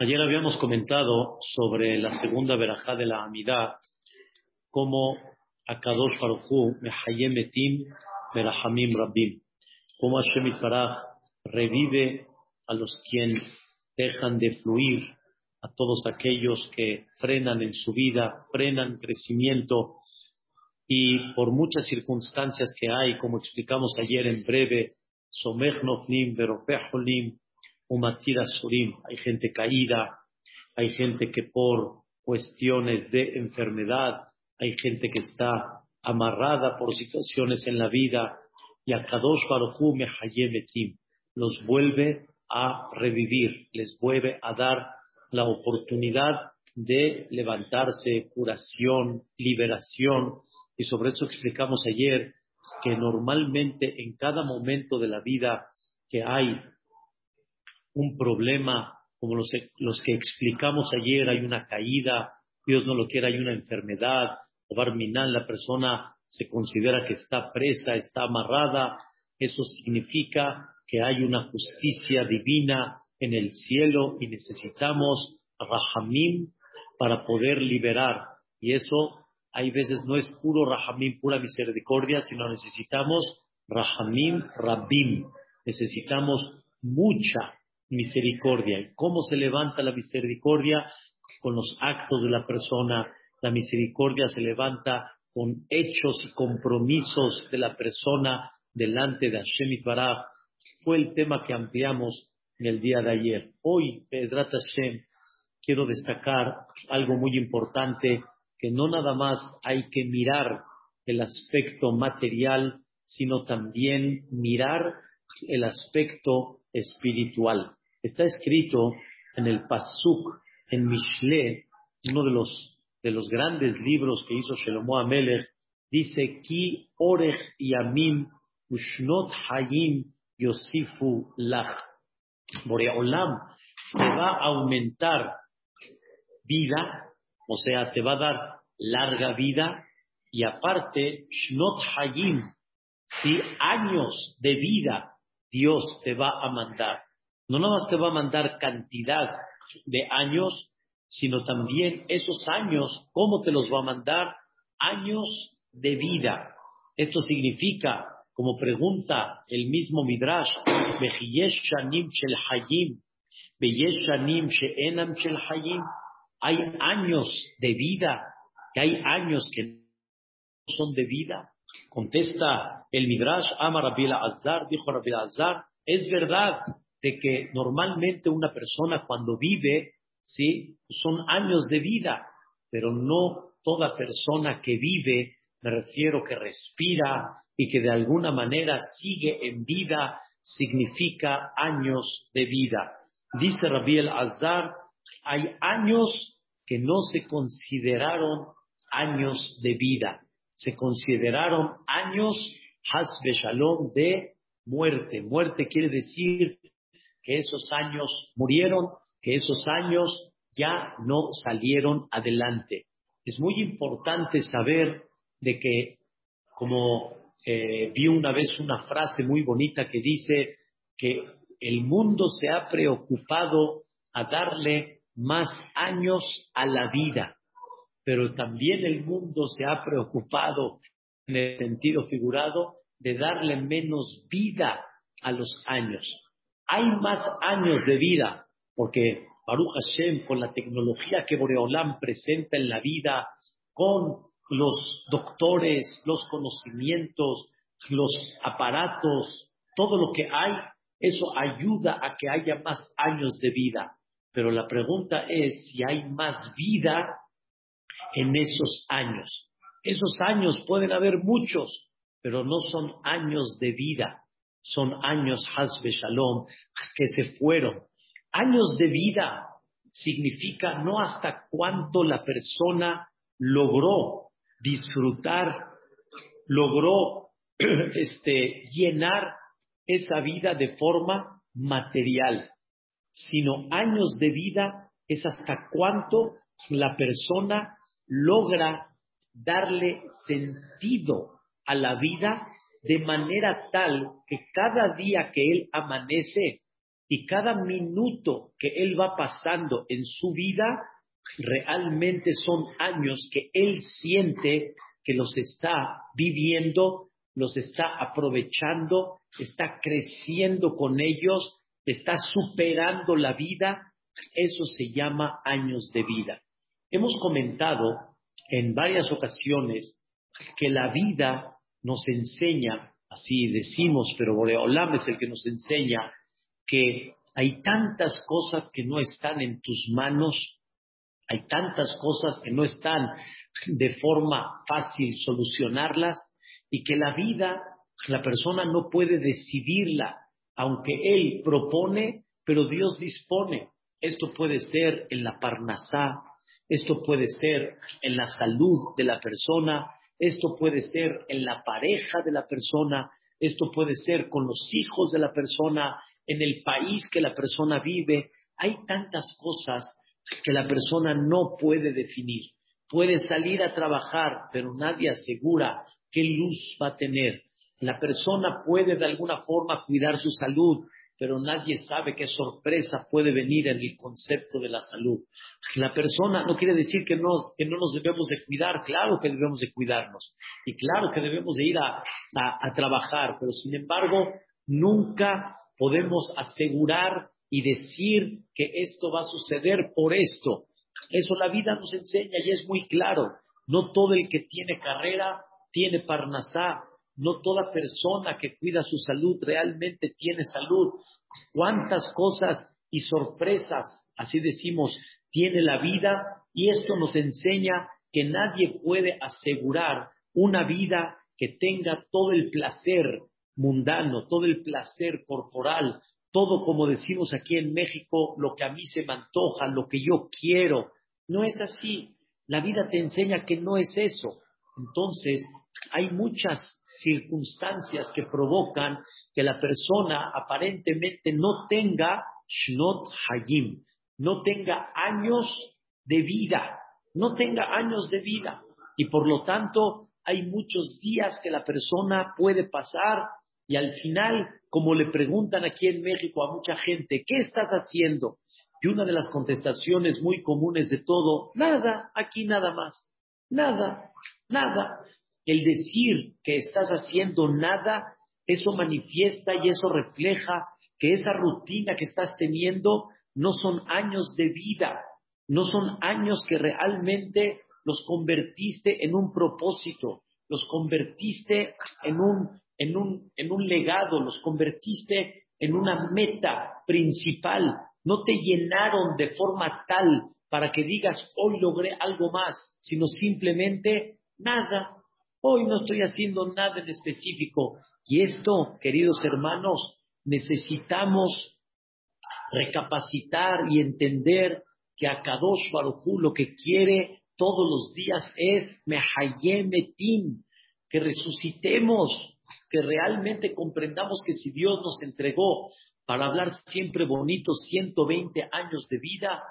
Ayer habíamos comentado sobre la segunda verajá de la Amidad, cómo Akadosh Baruchu Mehayem Etim Berahamim Rabbim, cómo Hashem Itbaraj revive a los quien dejan de fluir, a todos aquellos que frenan en su vida, frenan crecimiento. Y por muchas circunstancias que hay, como explicamos ayer en breve, Somech Nofnim Beropeholim Umatira Surim, hay gente caída, hay gente que por cuestiones de enfermedad, hay gente que está amarrada por situaciones en la vida, y a Kadosh Baruchu Mehayemetim los vuelve a revivir, les vuelve a dar la oportunidad de levantarse, curación, liberación, y sobre eso explicamos ayer que normalmente en cada momento de la vida que hay un problema como los, que explicamos ayer, hay una caída, Dios no lo quiere, hay una enfermedad, o barminal, la persona se considera que está presa, está amarrada, eso significa que hay una justicia divina en el cielo y necesitamos rahamim para poder liberar. Y eso hay veces no es puro rahamim, pura misericordia, sino necesitamos rahamim rabim. Necesitamos mucha misericordia. ¿Y cómo se levanta la misericordia? Con los actos de la persona. La misericordia se levanta con hechos y compromisos de la persona delante de Hashem Baraj. Fue el tema que ampliamos en el día de ayer. Hoy, Pedrat Hashem, quiero destacar algo muy importante, que no nada más hay que mirar el aspecto material, sino también mirar el aspecto espiritual. Está escrito en el Pasuk, en Mishle, uno de los, de los grandes libros que hizo Shelomo Amelech, dice, Ki orech yamim ushnot hayim yosifu lach. Boreolam te va a aumentar vida, o sea, te va a dar larga vida, y aparte, shnot hayim, si años de vida Dios te va a mandar. No nada más te va a mandar cantidad de años, sino también esos años, ¿cómo te los va a mandar? Años de vida. Esto significa, como pregunta el mismo Midrash, hay años de vida, hay años que no son de vida. Contesta el Midrash, Ama Azar, dijo Rabbi Azar, es verdad, de que normalmente una persona cuando vive, sí, son años de vida, pero no toda persona que vive, me refiero que respira y que de alguna manera sigue en vida, significa años de vida. Dice Rabbi el Azar, hay años que no se consideraron años de vida, se consideraron años shalom de muerte. Muerte quiere decir que esos años murieron, que esos años ya no salieron adelante. Es muy importante saber de que, como eh, vi una vez una frase muy bonita que dice que el mundo se ha preocupado a darle más años a la vida, pero también el mundo se ha preocupado en el sentido figurado de darle menos vida a los años hay más años de vida, porque Baruch Hashem, con la tecnología que Boreolam presenta en la vida, con los doctores, los conocimientos, los aparatos, todo lo que hay, eso ayuda a que haya más años de vida. Pero la pregunta es si hay más vida en esos años. Esos años pueden haber muchos, pero no son años de vida son años Hasbe Shalom que se fueron. Años de vida significa no hasta cuánto la persona logró disfrutar, logró este, llenar esa vida de forma material, sino años de vida es hasta cuánto la persona logra darle sentido a la vida de manera tal que cada día que él amanece, Y cada minuto que él va pasando en su vida, realmente son años que él siente que los está viviendo, los está aprovechando, está creciendo con ellos, está superando la vida. Eso se llama años de vida. Hemos comentado en varias ocasiones que la vida nos enseña, así decimos, pero Boreolam es el que nos enseña que hay tantas cosas que no están en tus manos, hay tantas cosas que no están de forma fácil solucionarlas y que la vida, la persona no puede decidirla, aunque él propone, pero Dios dispone. Esto puede ser en la parnasá, esto puede ser en la salud de la persona, esto puede ser en la pareja de la persona, esto puede ser con los hijos de la persona, en el país que la persona vive. Hay tantas cosas que la persona no puede definir. Puede salir a trabajar, pero nadie asegura qué luz va a tener. La persona puede de alguna forma cuidar su salud, pero nadie sabe qué sorpresa puede venir en el concepto de la salud. La persona no quiere decir que no, que no nos debemos de cuidar, claro que debemos de cuidarnos y claro que debemos de ir a, a trabajar, pero sin embargo nunca podemos asegurar y decir que esto va a suceder por esto. Eso la vida nos enseña y es muy claro. No todo el que tiene carrera tiene parnasá. No toda persona que cuida su salud realmente tiene salud. ¿Cuántas cosas y sorpresas, así decimos, tiene la vida? Y esto nos enseña que nadie puede asegurar una vida que tenga todo el placer mundano, todo el placer corporal, todo como decimos aquí en México, lo que a mí se me antoja, lo que yo quiero. No es así. La vida te enseña que no es eso. Entonces, hay muchas circunstancias que provocan que la persona aparentemente no tenga shnot hayim, no tenga años de vida, no tenga años de vida. Y por lo tanto, hay muchos días que la persona puede pasar y al final, como le preguntan aquí en México a mucha gente, ¿qué estás haciendo? Y una de las contestaciones muy comunes de todo, nada, aquí nada más, nada, nada. El decir que estás haciendo nada, eso manifiesta y eso refleja que esa rutina que estás teniendo no son años de vida, no son años que realmente los convertiste en un propósito, los convertiste en un en un, en un legado, los convertiste en una meta principal, no te llenaron de forma tal para que digas, hoy logré algo más, sino simplemente nada, hoy no estoy haciendo nada en específico. Y esto, queridos hermanos, necesitamos recapacitar y entender que a Kadosh Barujú lo que quiere todos los días es Mehayemetim, que resucitemos, que realmente comprendamos que si Dios nos entregó para hablar siempre bonito 120 años de vida,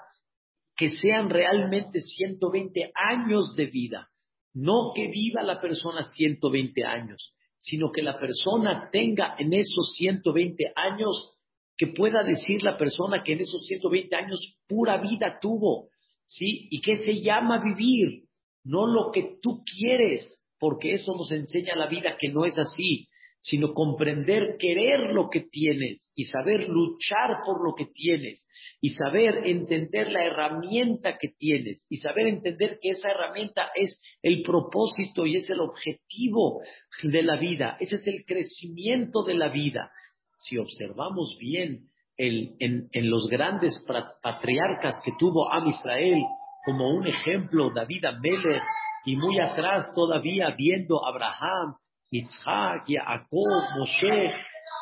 que sean realmente 120 años de vida, no que viva la persona 120 años, sino que la persona tenga en esos 120 años, que pueda decir la persona que en esos 120 años pura vida tuvo, ¿sí? Y que se llama vivir, no lo que tú quieres, porque eso nos enseña la vida que no es así, sino comprender, querer lo que tienes y saber luchar por lo que tienes y saber entender la herramienta que tienes y saber entender que esa herramienta es el propósito y es el objetivo de la vida, ese es el crecimiento de la vida. Si observamos bien en, en, los grandes patriarcas que tuvo Am Israel, como un ejemplo David Amelech, y muy atrás todavía viendo Abraham, Isaac, Jacob, Moshe,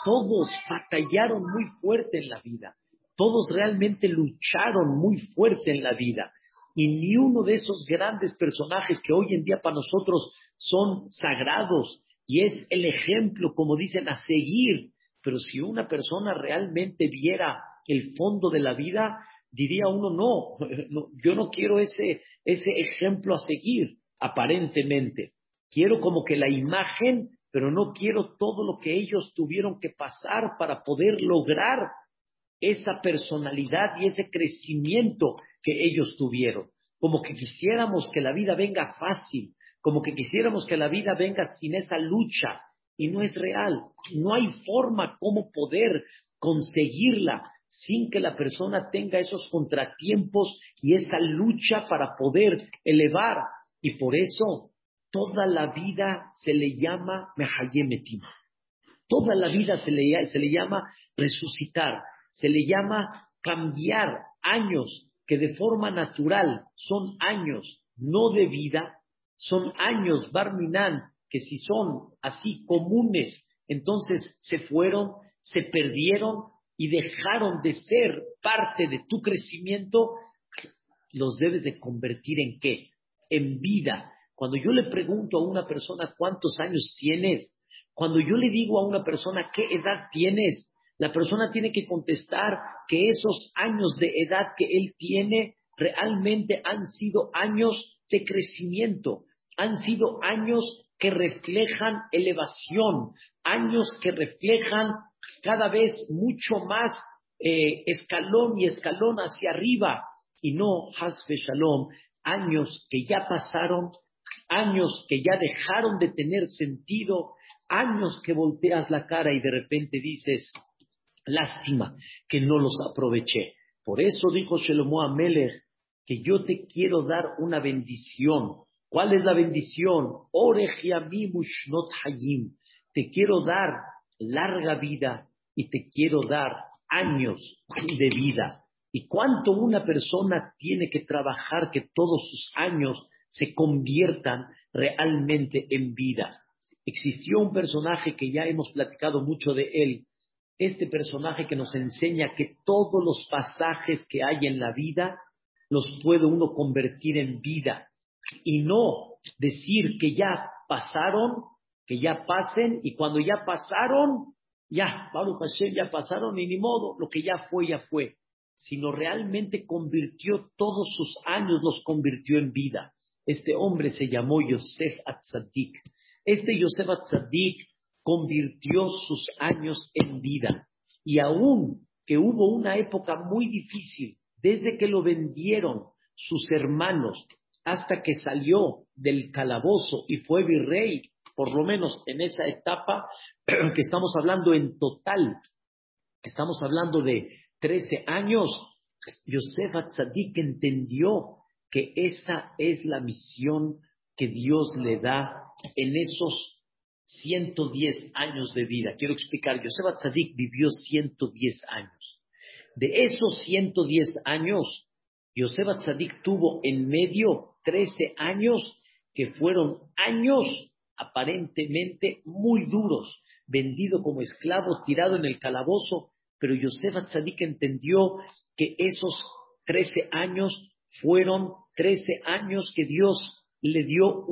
todos batallaron muy fuerte en la vida. Todos realmente lucharon muy fuerte en la vida. Y ni uno de esos grandes personajes que hoy en día para nosotros son sagrados y es el ejemplo, como dicen, a seguir. Pero si una persona realmente viera el fondo de la vida, diría uno, no, no yo no quiero ese, ese ejemplo a seguir aparentemente. Quiero como que la imagen, pero no quiero todo lo que ellos tuvieron que pasar para poder lograr esa personalidad y ese crecimiento que ellos tuvieron. Como que quisiéramos que la vida venga fácil, como que quisiéramos que la vida venga sin esa lucha, y no es real. No hay forma como poder conseguirla sin que la persona tenga esos contratiempos y esa lucha para poder elevar. Y por eso toda la vida se le llama Mehayemetim. Toda la vida se le, se le llama resucitar, se le llama cambiar años que de forma natural son años no de vida, son años Barminan que si son así comunes, entonces se fueron, se perdieron y dejaron de ser parte de tu crecimiento, los debes de convertir en qué? En vida. Cuando yo le pregunto a una persona cuántos años tienes, cuando yo le digo a una persona qué edad tienes, la persona tiene que contestar que esos años de edad que él tiene realmente han sido años de crecimiento, han sido años que reflejan elevación, años que reflejan cada vez mucho más eh, escalón y escalón hacia arriba, y no Hasbe Shalom, años que ya pasaron, años que ya dejaron de tener sentido, años que volteas la cara y de repente dices, lástima que no los aproveché. Por eso dijo Shelomo Amelech que yo te quiero dar una bendición ¿Cuál es la bendición? hayim. Te quiero dar larga vida y te quiero dar años de vida. ¿Y cuánto una persona tiene que trabajar que todos sus años se conviertan realmente en vida? Existió un personaje que ya hemos platicado mucho de él. Este personaje que nos enseña que todos los pasajes que hay en la vida los puede uno convertir en vida y no decir que ya pasaron, que ya pasen, y cuando ya pasaron, ya, Baruch Hashem, ya pasaron, y ni modo, lo que ya fue, ya fue, sino realmente convirtió todos sus años, los convirtió en vida. Este hombre se llamó Yosef Atzadik. Este Yosef Atzadik convirtió sus años en vida. Y aún que hubo una época muy difícil, desde que lo vendieron sus hermanos hasta que salió del calabozo y fue virrey, por lo menos en esa etapa que estamos hablando en total, estamos hablando de 13 años, Yosef Atzadik entendió que esa es la misión que Dios le da en esos 110 años de vida. Quiero explicar, Yosef Atzadik vivió 110 años. De esos 110 años, Yosef Atzadik tuvo en medio 13 años que fueron años aparentemente muy duros, vendido como esclavo, tirado en el calabozo, pero Yosef Atzadik entendió que esos 13 años fueron 13 años que Dios le dio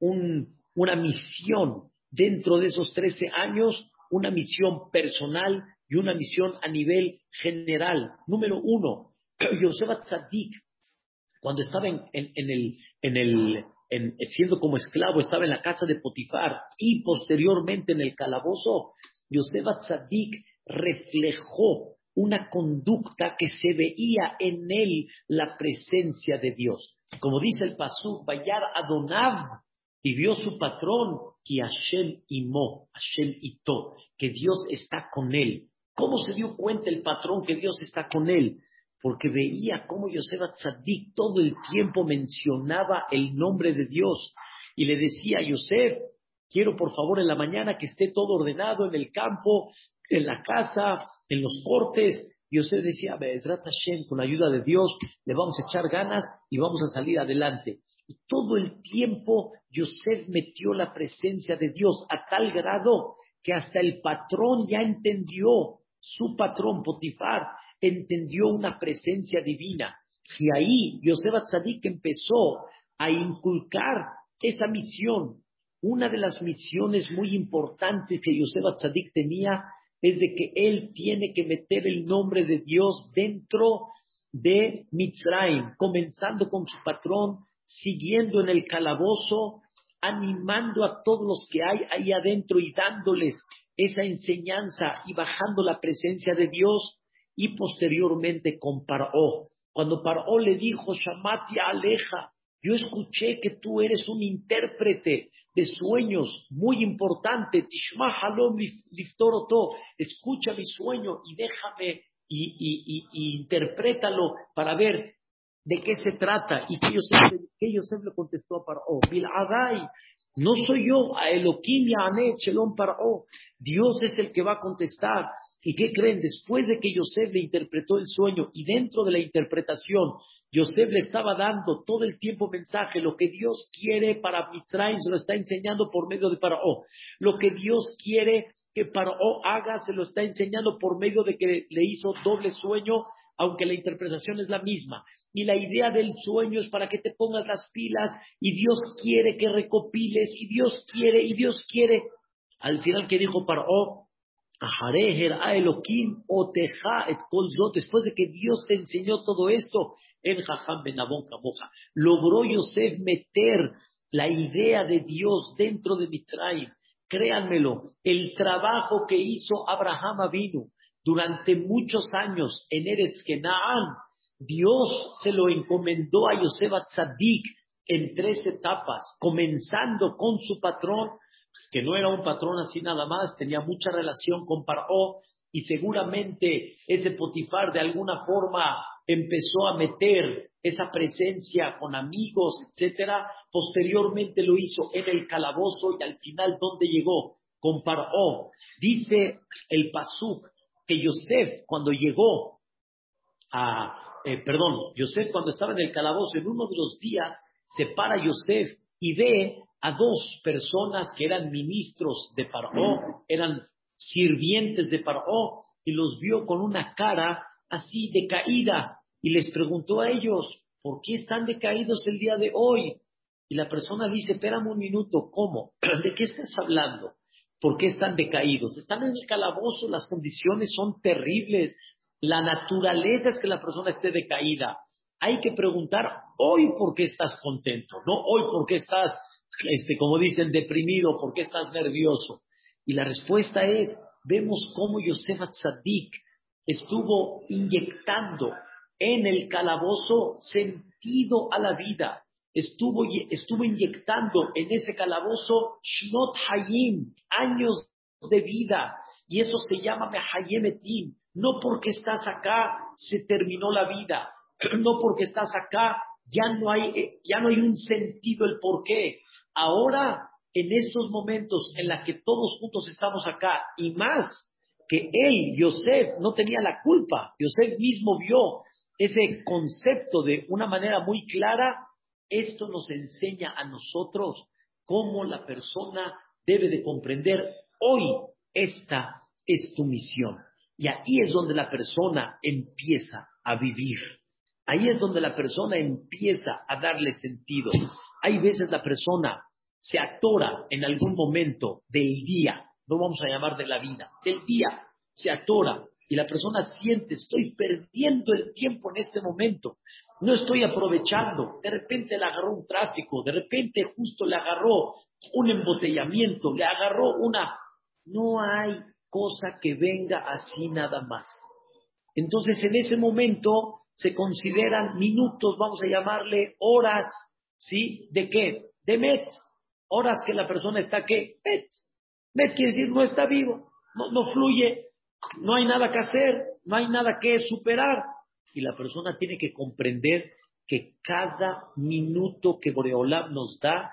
una misión dentro de esos 13 años, una misión personal y una misión a nivel general. Número uno, Yosef Atzadik cuando estaba en, el, en el siendo como esclavo, estaba en la casa de Potifar y posteriormente en el calabozo, Yosef Tzadik reflejó una conducta que se veía en él la presencia de Dios. Como dice el Pasú, Bayar Adonav, y vio su patrón, que Hashem imó, Hashem ito, que Dios está con él. ¿Cómo se dio cuenta el patrón que Dios está con él? porque veía cómo Yosef Tzadik todo el tiempo mencionaba el nombre de Dios y le decía a Yosef, quiero por favor en la mañana que esté todo ordenado en el campo, en la casa, en los cortes. Yosef decía, Bezrat Hashem, con la ayuda de Dios, le vamos a echar ganas y vamos a salir adelante. Y todo el tiempo Yosef metió la presencia de Dios a tal grado que hasta el patrón ya entendió, su patrón Potifar, entendió una presencia divina. Y ahí Yosef Atzadik empezó a inculcar esa misión. Una de las misiones muy importantes que Yosef Atzadik tenía es de que él tiene que meter el nombre de Dios dentro de Mitzrayim, comenzando con su patrón, siguiendo en el calabozo, animando a todos los que hay ahí adentro y dándoles esa enseñanza y bajando la presencia de Dios y posteriormente con Paró. Cuando Paró le dijo, Shamati Aleja, yo escuché que tú eres un intérprete de sueños muy importante. Tishma Halom Liftoroto, escucha mi sueño y déjame y, interprétalo para ver de qué se trata. Y que Yosef, que Yosef le contestó a Paró, Adai, no soy yo, a Elohim Yahanet Shalom Paró. Dios es el que va a contestar. ¿Y qué creen? Después de que Yosef le interpretó el sueño y dentro de la interpretación, Yosef le estaba dando todo el tiempo mensaje, lo que Dios quiere para Mitzrayim se lo está enseñando por medio de Paró. Lo que Dios quiere que Paró haga se lo está enseñando por medio de que le hizo doble sueño, aunque la interpretación es la misma. Y la idea del sueño es para que te pongas las pilas y Dios quiere que recopiles y Dios quiere y Dios quiere. Al final, ¿qué dijo Paró? Después de que Dios te enseñó todo esto, en Jajam Benabón Camoja, logró Yosef meter la idea de Dios dentro de Mitraim. Créanmelo, el trabajo que hizo Abraham Avinu durante muchos años en Eretz Kenaan, Dios se lo encomendó a Yosef Tzadik en tres etapas, comenzando con su patrón que no era un patrón así nada más, tenía mucha relación con Paró y seguramente ese Potifar de alguna forma empezó a meter esa presencia con amigos, etcétera. Posteriormente lo hizo en el calabozo y al final ¿dónde llegó? Con Paró. Dice el Pasuk que Yosef cuando llegó a, eh, perdón, Yosef cuando estaba en el calabozo en uno de los días se para Yosef y ve a dos personas que eran ministros de Paró, eran sirvientes de Paró, y los vio con una cara así decaída, y les preguntó a ellos, ¿por qué están decaídos el día de hoy? Y la persona dice, espérame un minuto, ¿cómo? ¿De qué estás hablando? ¿Por qué están decaídos? Están en el calabozo, las condiciones son terribles, la naturaleza es que la persona esté decaída. Hay que preguntar hoy por qué estás contento, no hoy por qué estás este, como dicen, deprimido, ¿por qué estás nervioso? Y la respuesta es, vemos cómo Yosef Tzadik estuvo inyectando en el calabozo sentido a la vida. Estuvo, estuvo inyectando en ese calabozo Shnot Hayim, años de vida. Y eso se llama Mehayemetim. No porque estás acá se terminó la vida. No porque estás acá ya no hay, eh, ya no hay un sentido el por qué. Ahora, en estos momentos en los que todos juntos estamos acá, y más que él, Yosef, no tenía la culpa, Yosef mismo vio ese concepto de una manera muy clara, esto nos enseña a nosotros cómo la persona debe de comprender hoy esta es tu misión. Y ahí es donde la persona empieza a vivir. Ahí es donde la persona empieza a darle sentido. Hay veces la persona se atora en algún momento del día, no vamos a llamar de la vida, del día, se atora y la persona siente, estoy perdiendo el tiempo en este momento, no estoy aprovechando, de repente le agarró un tráfico, de repente justo le agarró un embotellamiento, le agarró una... No hay cosa que venga así nada más. Entonces en ese momento se consideran minutos, vamos a llamarle horas, ¿sí? ¿De qué? De Met. Horas que la persona está que Met. Met quiere decir no está vivo, no, no fluye, no hay nada que hacer, no hay nada que superar. Y la persona tiene que comprender que cada minuto que Boreolam nos da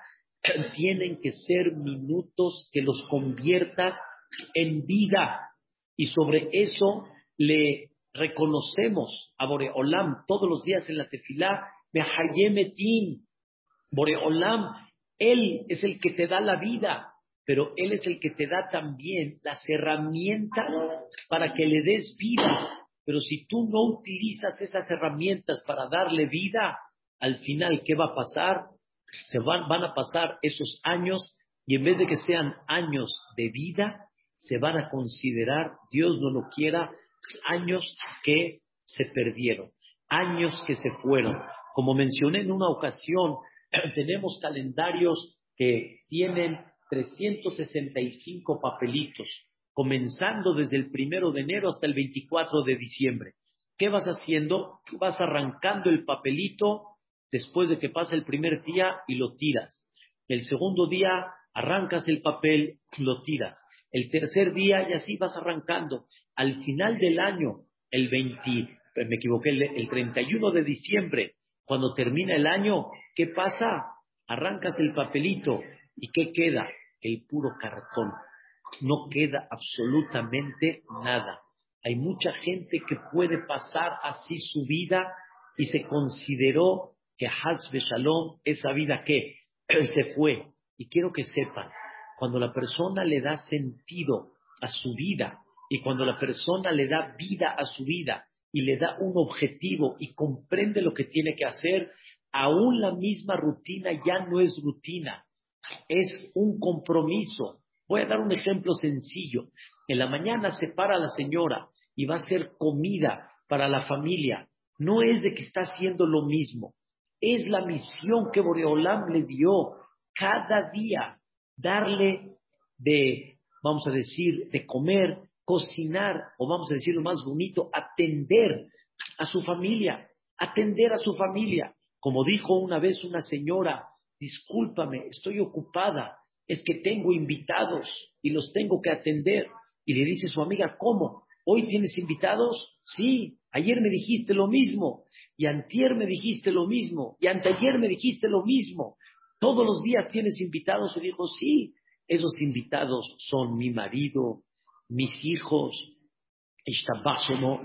tienen que ser minutos que los conviertas en vida. Y sobre eso le reconocemos a Boreolam todos los días en la tefilá, Mehayemetim. Boreolam, Él es el que te da la vida, pero Él es el que te da también las herramientas para que le des vida. Pero si tú no utilizas esas herramientas para darle vida, al final, ¿qué va a pasar? Se van, van a pasar esos años y en vez de que sean años de vida, se van a considerar, Dios no lo quiera, años que se perdieron, años que se fueron. Como mencioné en una ocasión, tenemos calendarios que tienen 365 papelitos comenzando desde el primero de enero hasta el 24 de diciembre. ¿Qué vas haciendo? Vas arrancando el papelito después de que pasa el primer día y lo tiras. El segundo día arrancas el papel, lo tiras. El tercer día y así vas arrancando. Al final del año, el 20, me equivoqué, el 31 de diciembre, cuando termina el año, ¿qué pasa? Arrancas el papelito y ¿qué queda? El puro cartón. No queda absolutamente nada. Hay mucha gente que puede pasar así su vida y se consideró que Hazbe Shalom, esa vida que se fue. Y quiero que sepan, cuando la persona le da sentido a su vida y cuando la persona le da vida a su vida y le da un objetivo y comprende lo que tiene que hacer, aún la misma rutina ya no es rutina, es un compromiso. Voy a dar un ejemplo sencillo. En la mañana se para la señora y va a hacer comida para la familia. No es de que está haciendo lo mismo, es la misión que Boreolam le dio cada día, darle de, vamos a decir, de comer, cocinar, o vamos a decir lo más bonito, atender a su familia, atender a su familia. Como dijo una vez una señora, discúlpame, estoy ocupada, es que tengo invitados y los tengo que atender. Y le dice su amiga, ¿cómo? ¿Hoy tienes invitados? Sí, ayer me dijiste lo mismo, y antier me dijiste lo mismo, y anteayer me dijiste lo mismo. Todos los días tienes invitados. Y dijo, sí, esos invitados son mi marido, mis hijos,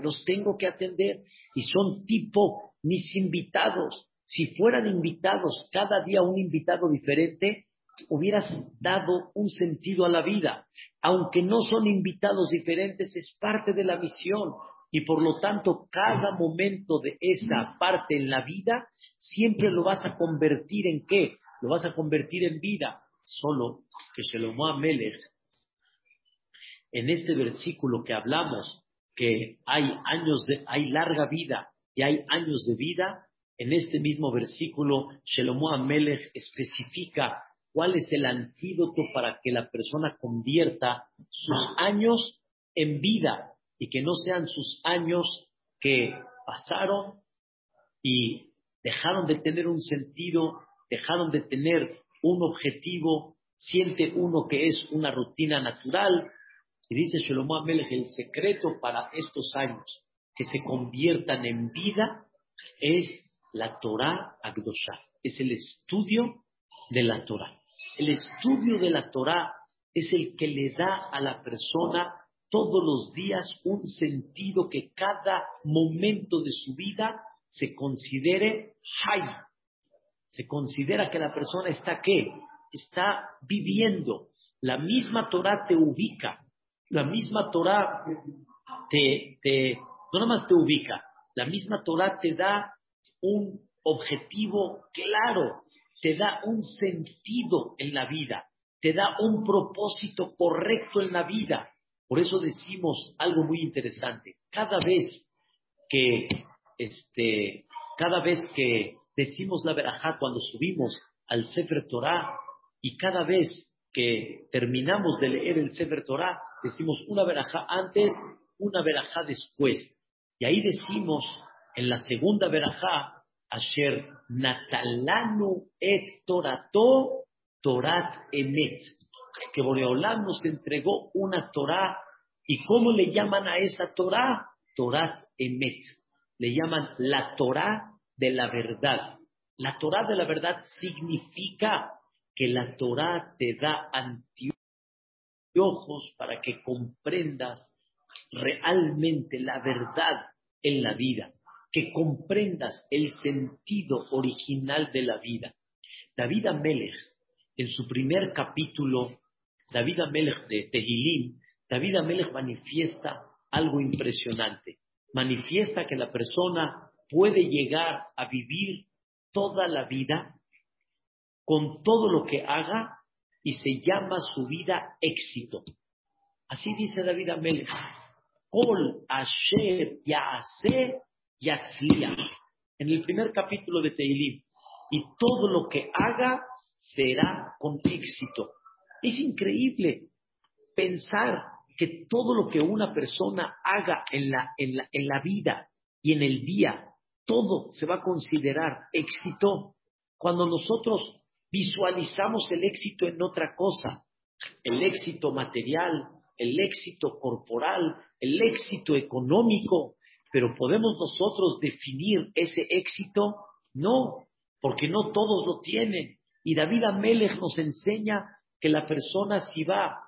los tengo que atender y son tipo mis invitados. Si fueran invitados, cada día un invitado diferente, hubieras dado un sentido a la vida. Aunque no son invitados diferentes, es parte de la misión. Y por lo tanto, cada momento de esa parte en la vida, siempre lo vas a convertir en qué? Lo vas a convertir en vida. Solo que Shelomo Amelech, en este versículo que hablamos, que hay años de, hay larga vida y hay años de vida, en este mismo versículo, Shelomo Amelech especifica cuál es el antídoto para que la persona convierta sus años en vida y que no sean sus años que pasaron y dejaron de tener un sentido, dejaron de tener un objetivo, siente uno que es una rutina natural. Y dice Shlomo Amelech, el secreto para estos años que se conviertan en vida es la Torah Agdosha, es el estudio de la Torah. El estudio de la Torah es el que le da a la persona todos los días un sentido que cada momento de su vida se considere hay. Se considera que la persona está qué? Está viviendo. La misma Torah te ubica. La misma Torah te, te, no nada más te ubica, la misma Torah te da un objetivo claro, te da un sentido en la vida, te da un propósito correcto en la vida. Por eso decimos algo muy interesante. Cada vez que, este, cada vez que decimos la verajá cuando subimos al Sefer Torah y cada vez que terminamos de leer el Sefer Torah, decimos una verajá antes, una verajá después. Y ahí decimos en la segunda verajá, Asher Natalanu et Torato Torat Emet que Boreolam nos entregó una Torah. ¿Y cómo le llaman a esa Torah? Torat Emet. Le llaman la Torah de la verdad. La Torah de la verdad significa que la Torah te da anteojos para que comprendas realmente la verdad en la vida, que comprendas el sentido original de la vida. David Amelech, en su primer capítulo David Amelech de Tehilim, David Amelech manifiesta algo impresionante. Manifiesta que la persona puede llegar a vivir toda la vida con todo lo que haga y se llama su vida éxito. Así dice David Amelech. Kol asher yaase yatzliach. En el primer capítulo de Tehilim. Y todo lo que haga será con éxito. Es increíble pensar que todo lo que una persona haga en la, en la, en la vida y en el día, todo se va a considerar éxito. Cuando nosotros visualizamos el éxito en otra cosa, el éxito material, el éxito corporal, el éxito económico, pero podemos nosotros definir ese éxito? No, porque no todos lo tienen. Y David Amelech nos enseña que la persona si va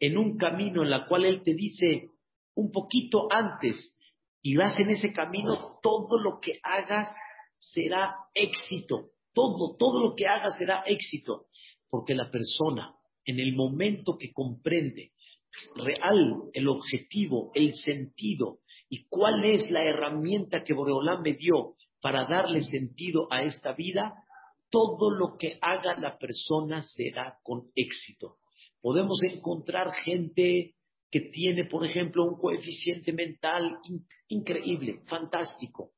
en un camino en la cual él te dice un poquito antes y vas en ese camino, todo lo que hagas será éxito. Todo, todo lo que hagas será éxito. Porque la persona, en el momento que comprende real el objetivo, el sentido y cuál es la herramienta que Boreolán me dio para darle sentido a esta vida, todo lo que haga la persona será con éxito. Podemos encontrar gente que tiene, por ejemplo, un coeficiente mental increíble, fantástico.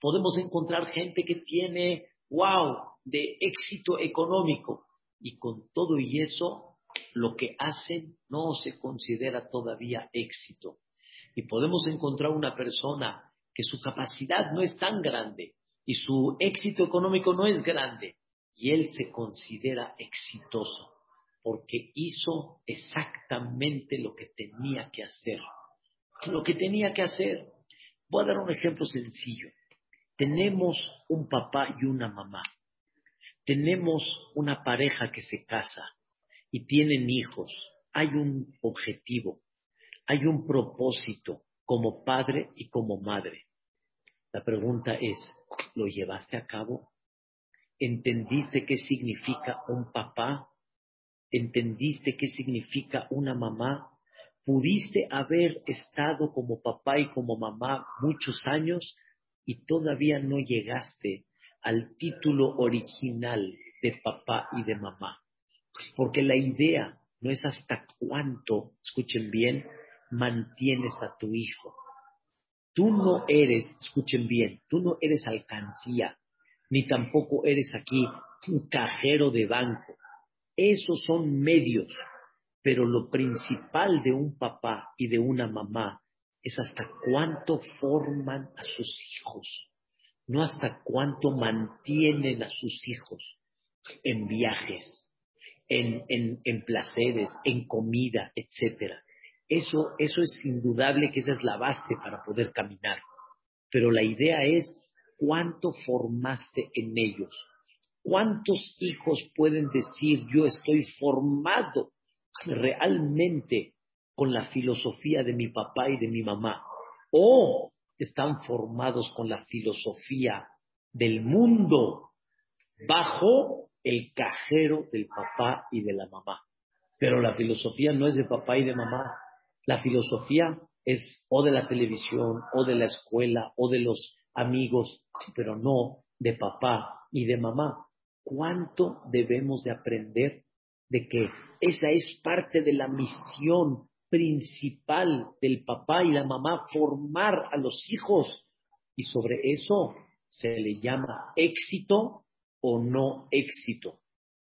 Podemos encontrar gente que tiene, wow, de éxito económico. Y con todo y eso, lo que hacen no se considera todavía éxito. Y podemos encontrar una persona que su capacidad no es tan grande y su éxito económico no es grande y él se considera exitoso porque hizo exactamente lo que tenía que hacer. Lo que tenía que hacer. Voy a dar un ejemplo sencillo. Tenemos un papá y una mamá. Tenemos una pareja que se casa y tienen hijos. Hay un objetivo, hay un propósito como padre y como madre. La pregunta es, ¿lo llevaste a cabo? ¿Entendiste qué significa un papá? ¿Entendiste qué significa una mamá? ¿Pudiste haber estado como papá y como mamá muchos años y todavía no llegaste al título original de papá y de mamá? Porque la idea no es hasta cuánto, escuchen bien, mantienes a tu hijo. Tú no eres, escuchen bien, tú no eres alcancía, ni tampoco eres aquí un cajero de banco. Esos son medios, pero lo principal de un papá y de una mamá es hasta cuánto forman a sus hijos, no hasta cuánto mantienen a sus hijos en viajes, en, en, en placeres, en comida, etcétera. Eso, eso es indudable que esa es la base para poder caminar. Pero la idea es cuánto formaste en ellos. ¿Cuántos hijos pueden decir yo estoy formado realmente con la filosofía de mi papá y de mi mamá? ¿O están formados con la filosofía del mundo bajo el cajero del papá y de la mamá? Pero la filosofía no es de papá y de mamá, la filosofía es o de la televisión, o de la escuela, o de los amigos, pero no de papá y de mamá. ¿Cuánto debemos de aprender de que esa es parte de la misión principal del papá y la mamá, formar a los hijos? Y sobre eso se le llama éxito o no éxito.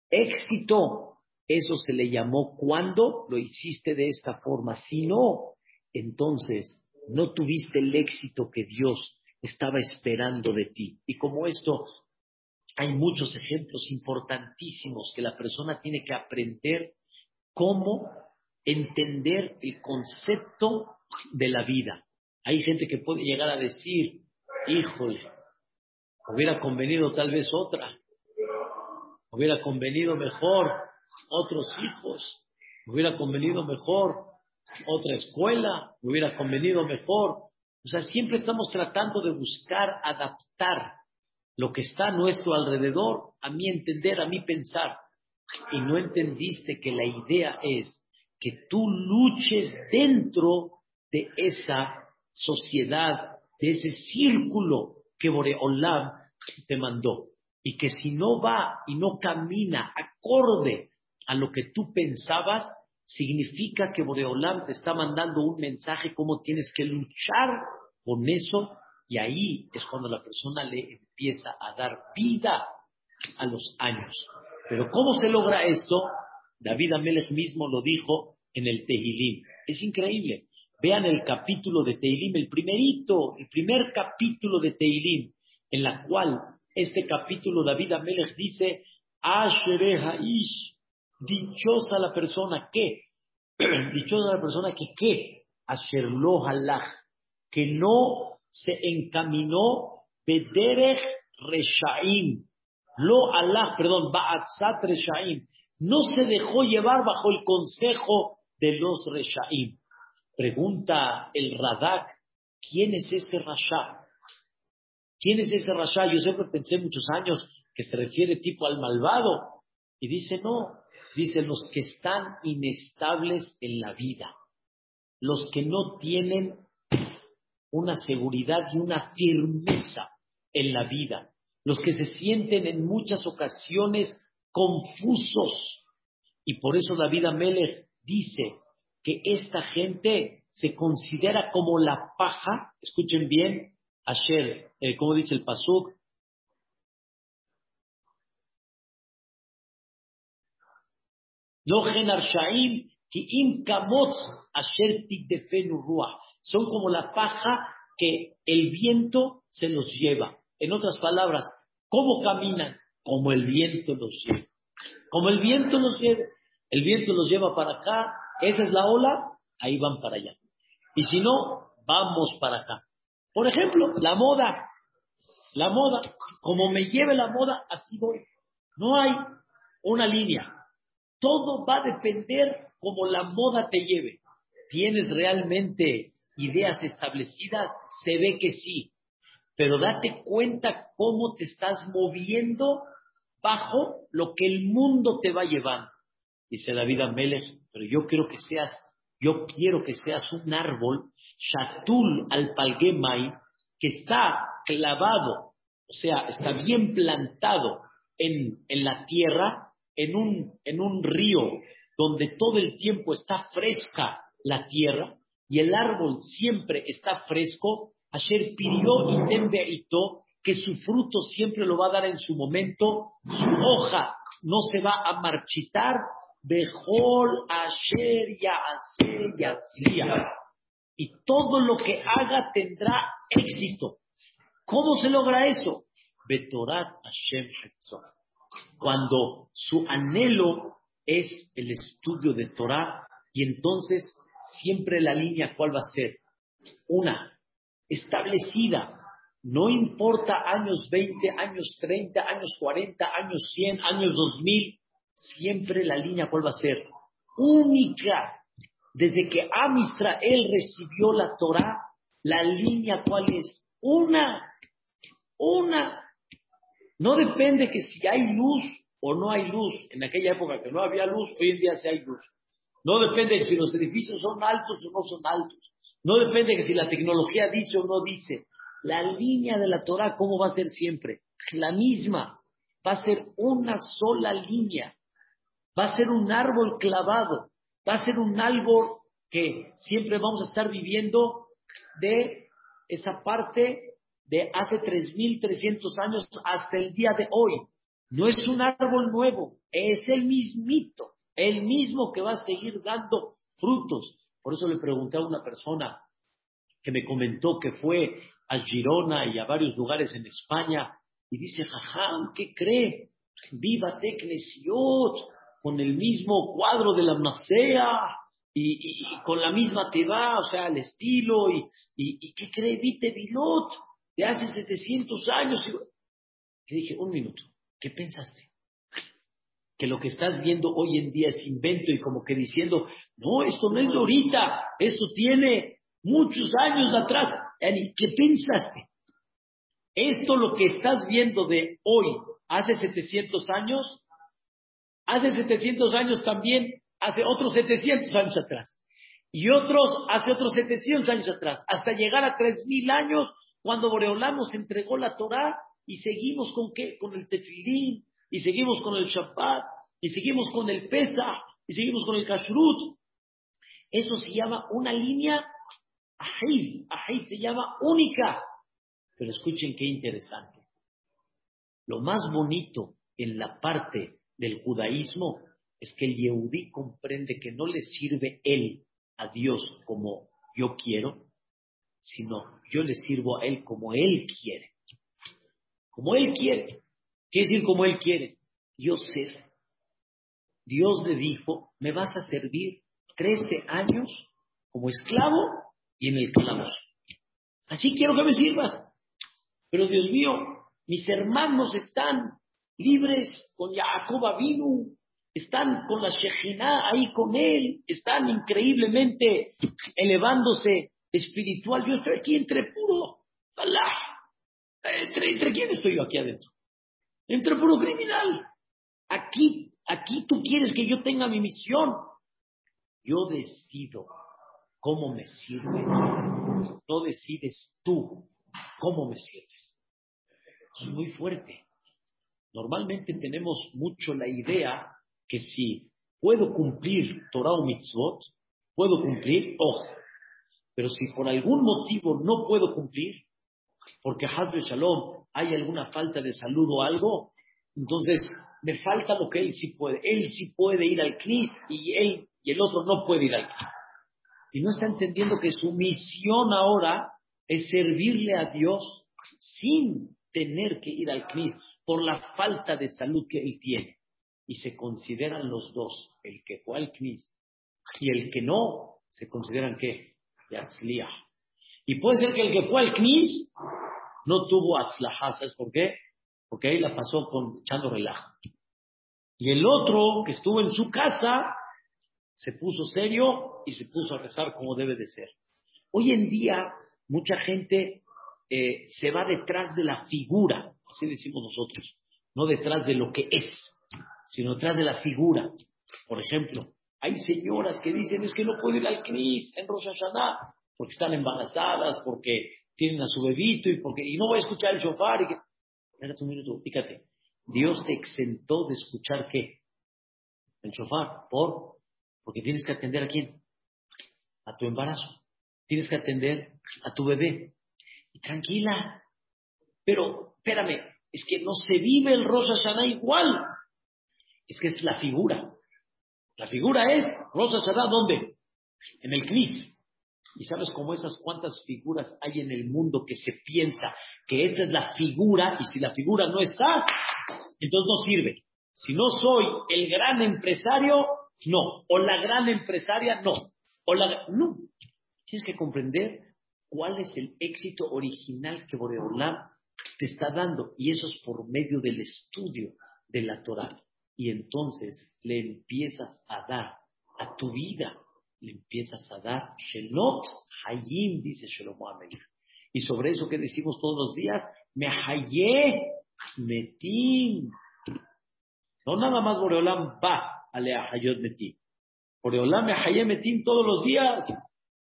Éxito eso se le llamó cuando lo hiciste de esta forma. Si no, entonces no tuviste el éxito que Dios estaba esperando de ti. Y como esto, hay muchos ejemplos importantísimos que la persona tiene que aprender cómo entender el concepto de la vida. Hay gente que puede llegar a decir, híjole, hubiera convenido tal vez otra, hubiera convenido mejor otros hijos, hubiera convenido mejor otra escuela, hubiera convenido mejor. O sea, siempre estamos tratando de buscar adaptar lo que está a nuestro alrededor, a mi entender, a mi pensar. Y no entendiste que la idea es que tú luches dentro de esa sociedad, de ese círculo que Boreolam te mandó. Y que si no va y no camina acorde a lo que tú pensabas, significa que Boreolam te está mandando un mensaje cómo tienes que luchar con eso y ahí es cuando la persona le empieza a dar vida a los años. Pero ¿cómo se logra esto? David Amelech mismo lo dijo, en el Tehilim. Es increíble. Vean el capítulo de Tehilim, el primerito, el primer capítulo de Tehilim, en la cual este capítulo David Amelech dice, Ish, dichosa la persona que, dichosa la persona que qué, Asherlo Halach, que no se encaminó Bederech Reshaim, Lo Allah, perdón, Ba'atzat Reshaim, no se dejó llevar bajo el consejo de los Reshaim. Pregunta el Radak, ¿quién es ese Rasha? ¿Quién es ese Rasha? Yo siempre pensé muchos años que se refiere tipo al malvado. Y dice, no, dice los que están inestables en la vida, los que no tienen una seguridad y una firmeza en la vida, los que se sienten en muchas ocasiones confusos. Y por eso David Amelech dice que esta gente se considera como la paja, escuchen bien, ayer, eh, como dice el Pasuk, son como la paja que el viento se los lleva. En otras palabras, ¿cómo caminan? Como el viento los lleva. Como el viento los lleva. El viento los lleva para acá, esa es la ola, ahí van para allá. Y si no, vamos para acá. Por ejemplo, la moda. La moda, como me lleve la moda, así voy. No hay una línea. Todo va a depender como la moda te lleve. ¿Tienes realmente ideas establecidas? Se ve que sí. Pero date cuenta cómo te estás moviendo bajo lo que el mundo te va llevando. Dice David Amelech, pero yo quiero que seas, yo quiero que seas un árbol, Shatul al Palgemai, que está clavado, o sea, está bien plantado en, en la tierra, en un, en un río donde todo el tiempo está fresca la tierra y el árbol siempre está fresco, ayer pidió y que su fruto siempre lo va a dar en su momento, su hoja no se va a marchitar, Bejol Asher Y todo lo que haga tendrá éxito. ¿Cómo se logra eso? Betorat Hashem Cuando su anhelo es el estudio de Torah, y entonces siempre la línea, ¿cuál va a ser? Una, establecida. No importa años 20, años 30, años 40, años 100, años 2000, siempre la línea cuál va a ser única. Desde que Am Israel recibió la Torah, la línea cuál es una, una. No depende que si hay luz o no hay luz. En aquella época que no había luz, hoy en día sí hay luz. No depende de si los edificios son altos o no son altos. No depende de si la tecnología dice o no dice. La línea de la Torah, ¿cómo va a ser siempre? La misma. Va a ser una sola línea va a ser un árbol clavado, va a ser un árbol que siempre vamos a estar viviendo de esa parte de hace 3.300 años hasta el día de hoy. No es un árbol nuevo, es el mismito, el mismo que va a seguir dando frutos. Por eso le pregunté a una persona que me comentó que fue a Girona y a varios lugares en España y dice, jajam, ¿qué cree? Viva Teclesiot, con el mismo cuadro de la Macea y, con la misma teba, o sea, el estilo, y, y, qué cree Vite Vilot de hace 700 años. Y dije, un minuto, ¿qué pensaste? Que lo que estás viendo hoy en día es invento y como que diciendo, no, esto no es de ahorita, esto tiene muchos años atrás. ¿Qué pensaste? Esto lo que estás viendo de hoy, hace 700 años, hace 700 años también, hace otros 700 años atrás. Y otros hace otros 700 años atrás, hasta llegar a 3000 años, cuando Boreolamos entregó la Torah y seguimos con qué? Con el tefilín, y seguimos con el Shabbat, y seguimos con el Pesach, y seguimos con el Kashrut. Eso se llama una línea ahí ahí se llama única. Pero escuchen qué interesante. Lo más bonito en la parte del judaísmo es que el Yehudí comprende que no le sirve él a Dios como yo quiero, sino yo le sirvo a él como él quiere. Como él quiere. ¿Qué decir como él quiere? Yosef, Dios le dijo, me vas a servir 13 años como esclavo y en el calabozo. Así quiero que me sirvas. Pero Dios mío, mis hermanos están libres con Jacob Avinu, están con la Shejina ahí con él, están increíblemente elevándose espiritual. Yo estoy aquí entre puro Allah. ¿Entre, ¿Entre quién estoy yo aquí adentro? Entre puro criminal. Aquí, aquí tú quieres que yo tenga mi misión. Yo decido cómo me sirves. No decides tú cómo me sirves. Es muy fuerte. Normalmente tenemos mucho la idea que si puedo cumplir Torah o mitzvot, puedo cumplir, ojo. Pero si por algún motivo no puedo cumplir, porque Hazre Shalom hay alguna falta de salud o algo, entonces me falta lo que él sí puede. Él sí puede ir al CNIS y él y el otro no puede ir al CNIS. Y no está entendiendo que su misión ahora es servirle a Dios sin tener que ir al CNIS por la falta de salud que él tiene. Y se consideran los dos, el que fue al CNIS y el que no, se consideran que Yatzliah. Y puede ser que el que fue al CNIS no tuvo Atzlahá, ¿sabes por qué? Porque ahí la pasó con, echando relajo. Y el otro, que estuvo en su casa, se puso serio y se puso a rezar como debe de ser. Hoy en día, mucha gente eh, se va detrás de la figura, así decimos nosotros, no detrás de lo que es, sino detrás de la figura. Por ejemplo, hay señoras que dicen es que no puedo ir al CNIS en Rosh Hashanah porque están embarazadas, porque tienen a su bebito y porque y no voy a escuchar el shofar. Y que... Espérate un minuto, fíjate. Dios te exentó de escuchar qué? El shofar. ¿Por? Porque tienes que atender a quién? A tu embarazo. Tienes que atender a tu bebé. Y tranquila. Pero, espérame, es que no se vive el Rosh Hashanah igual. Es que es la figura. La figura es Rosh Hashanah, ¿dónde? En el Knis. Y sabes cómo esas cuantas figuras hay en el mundo que se piensa que esta es la figura y si la figura no está, entonces no sirve. Si no soy el gran empresario, no. O la gran empresaria, no. O la, no. Tienes que comprender cuál es el éxito original que Boreolam te está dando. Y eso es por medio del estudio de la Torah. Y entonces le empiezas a dar a tu vida le empiezas a dar Shelot Hayim, dice Shelomo Amelech. Y sobre eso que decimos todos los días, me hayé metim. No nada más Boreolam va a le hayot metim. Boreolam me hayé metim todos los días.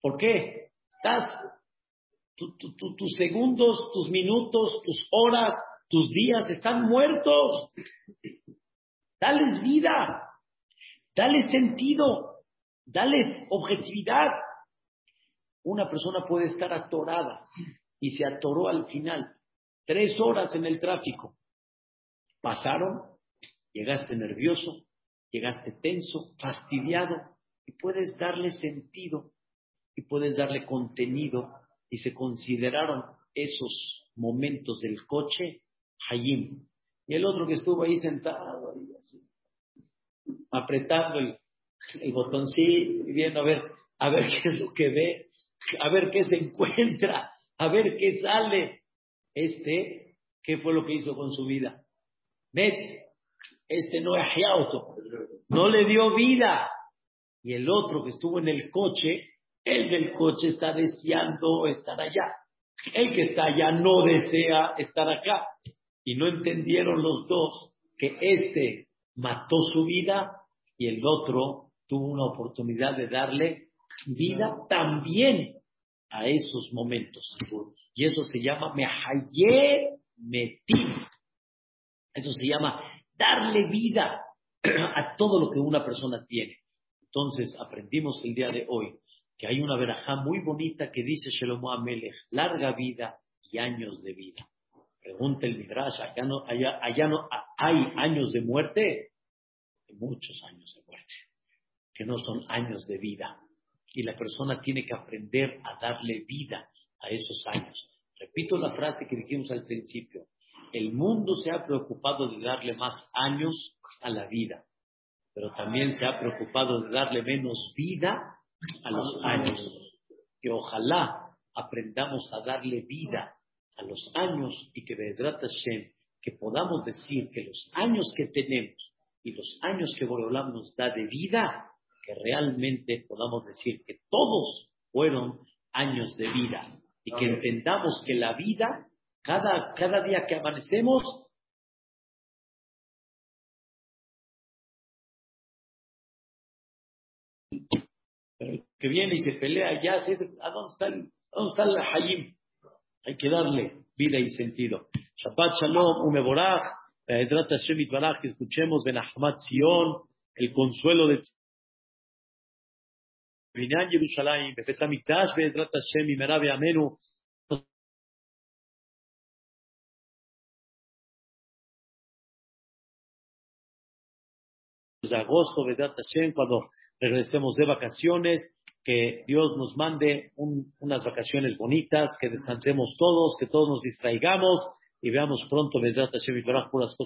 ¿Por qué? Estás, tus segundos, tus minutos, tus horas, tus días están muertos. Dales vida, dale sentido. Dale objetividad. Una persona puede estar atorada y se atoró al final. Tres horas en el tráfico. Pasaron, llegaste nervioso, llegaste tenso, fastidiado y puedes darle sentido y puedes darle contenido y se consideraron esos momentos del coche Hayim. Y el otro que estuvo ahí sentado, así, apretando el, el botoncito viendo a ver, a ver qué es lo que ve, a ver qué se encuentra, a ver qué sale. Este, ¿qué fue lo que hizo con su vida? Vete, este no es auto, no le dio vida. Y el otro que estuvo en el coche, el del coche está deseando estar allá. El que está allá no desea estar acá. Y no entendieron los dos que este mató su vida y el otro tuvo una oportunidad de darle vida también a esos momentos. Y eso se llama Mehaye Metim. Eso se llama darle vida a todo lo que una persona tiene. Entonces aprendimos el día de hoy que hay una verajá muy bonita que dice Shelomo Amelech, larga vida y años de vida. Pregunta el Midrash, ¿allá no, allá, allá no hay años de muerte? muchos años de muerte, que no son años de vida. Y la persona tiene que aprender a darle vida a esos años. Repito la frase que dijimos al principio. El mundo se ha preocupado de darle más años a la vida, pero también se ha preocupado de darle menos vida a los años. Que ojalá aprendamos a darle vida a los años y que Bedrat Hashem, que podamos decir que los años que tenemos y los años que Boreolam nos da de vida, que realmente podamos decir que todos fueron años de vida y que entendamos que la vida, cada, cada día que amanecemos, pero que viene y se pelea ya, ¿a dónde está el, dónde está el Hayim? Hay que darle vida y sentido. Shabbat Shalom, Umeborach, Ezrat Hashem Itbarach, que escuchemos Ben Ahmad Sion, el consuelo de Binyan Yerushalayim, Befet Amikdash, Be'ezrat Hashem, Imera Amenu, de agosto, Be'ezrat Hashem, cuando regresemos de vacaciones, que Dios nos mande unas vacaciones bonitas, que descansemos todos, que todos nos distraigamos y veamos pronto, Be'ezrat Hashem, y puras cosas